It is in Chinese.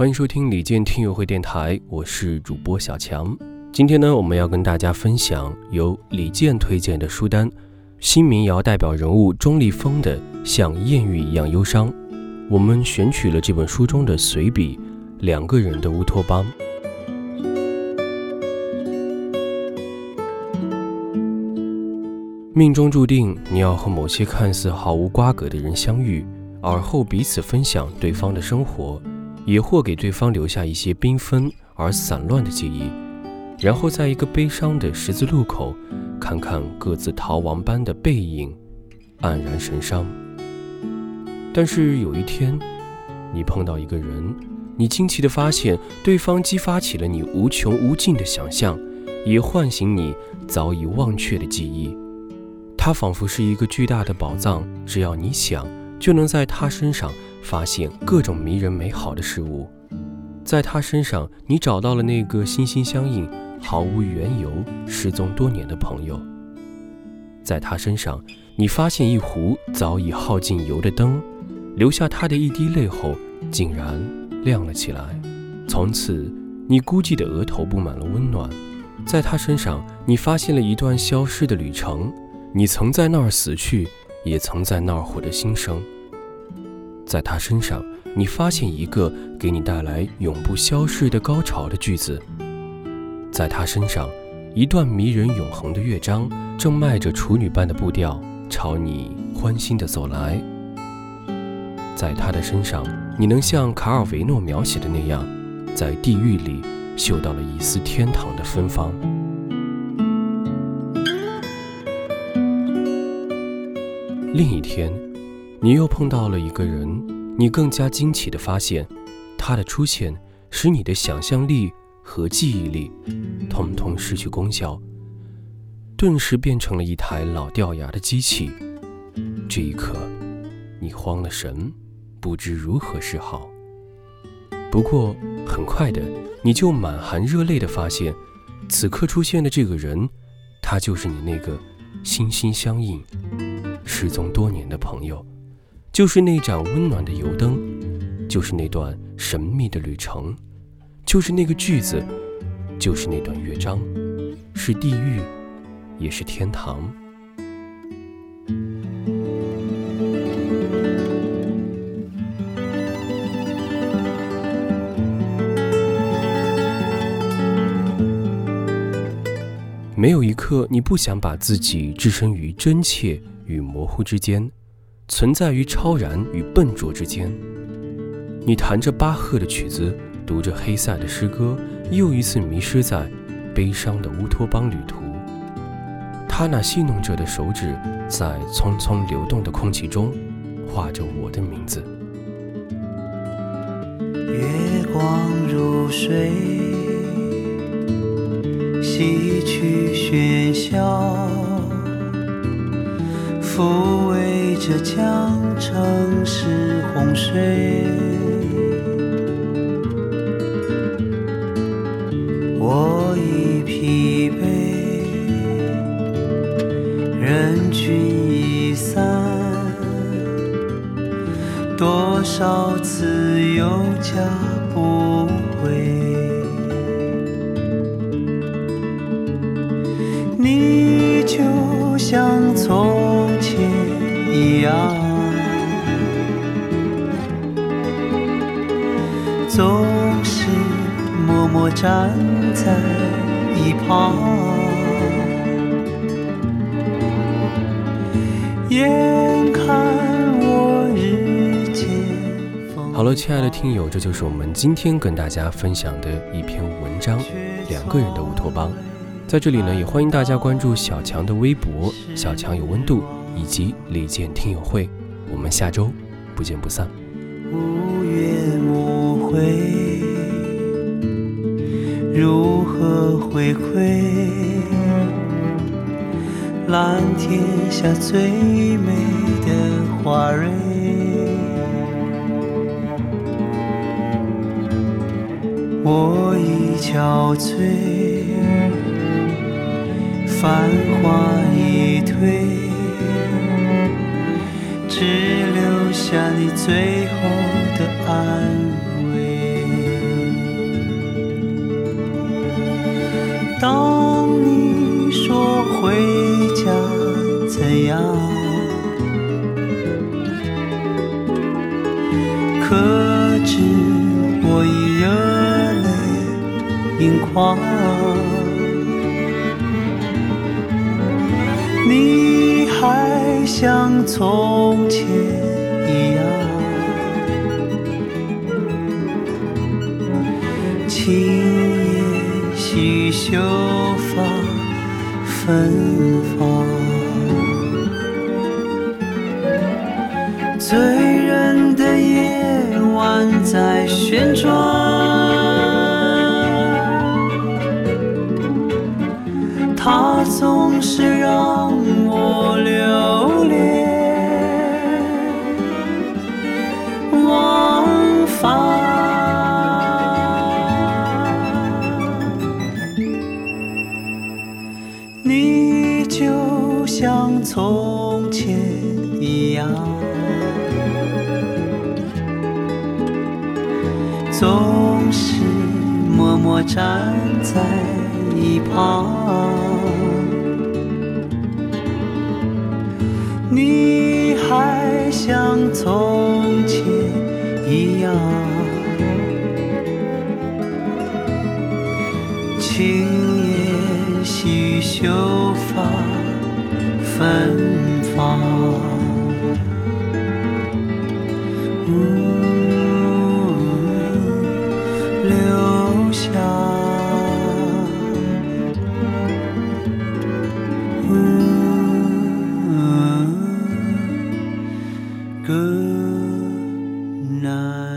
欢迎收听李健听友会电台，我是主播小强。今天呢，我们要跟大家分享由李健推荐的书单，新民谣代表人物钟立风的《像艳遇一样忧伤》。我们选取了这本书中的随笔《两个人的乌托邦》。命中注定，你要和某些看似毫无瓜葛的人相遇，而后彼此分享对方的生活。也或给对方留下一些缤纷而散乱的记忆，然后在一个悲伤的十字路口，看看各自逃亡般的背影，黯然神伤。但是有一天，你碰到一个人，你惊奇地发现，对方激发起了你无穷无尽的想象，也唤醒你早已忘却的记忆。他仿佛是一个巨大的宝藏，只要你想，就能在他身上。发现各种迷人美好的事物，在他身上，你找到了那个心心相印、毫无缘由、失踪多年的朋友。在他身上，你发现一壶早已耗尽油的灯，留下他的一滴泪后，竟然亮了起来。从此，你孤寂的额头布满了温暖。在他身上，你发现了一段消失的旅程，你曾在那儿死去，也曾在那儿获得新生。在他身上，你发现一个给你带来永不消逝的高潮的句子。在他身上，一段迷人永恒的乐章正迈着处女般的步调朝你欢欣地走来。在他的身上，你能像卡尔维诺描写的那样，在地狱里嗅到了一丝天堂的芬芳。另一天。你又碰到了一个人，你更加惊奇地发现，他的出现使你的想象力和记忆力通通失去功效，顿时变成了一台老掉牙的机器。这一刻，你慌了神，不知如何是好。不过很快的，你就满含热泪地发现，此刻出现的这个人，他就是你那个心心相印、失踪多年的朋友。就是那盏温暖的油灯，就是那段神秘的旅程，就是那个句子，就是那段乐章，是地狱，也是天堂。没有一刻你不想把自己置身于真切与模糊之间。存在于超然与笨拙之间。你弹着巴赫的曲子，读着黑塞的诗歌，又一次迷失在悲伤的乌托邦旅途。他那戏弄着的手指，在匆匆流动的空气中，画着我的名字。月光如水，洗去喧嚣，抚慰。着江城是洪水，我已疲惫，人群已散，多少次又加不回，你就像从。一样，总是默默站在一旁。好了，亲爱的听友，这就是我们今天跟大家分享的一篇文章《两个人的乌托邦》。在这里呢，也欢迎大家关注小强的微博“小强有温度”。以及李健听友会，我们下周不见不散。无怨无悔，如何回馈？蓝天下最美的花蕊，我已憔悴，繁华已退。只留下你最后的安慰。当你说回家怎样？可知我已热泪盈眶。你还像从前一样，青叶细绣发芬芳，醉人的夜晚在旋转，总是默默站在一旁。你还像从前一样，轻烟细秀发芬芳。Good night.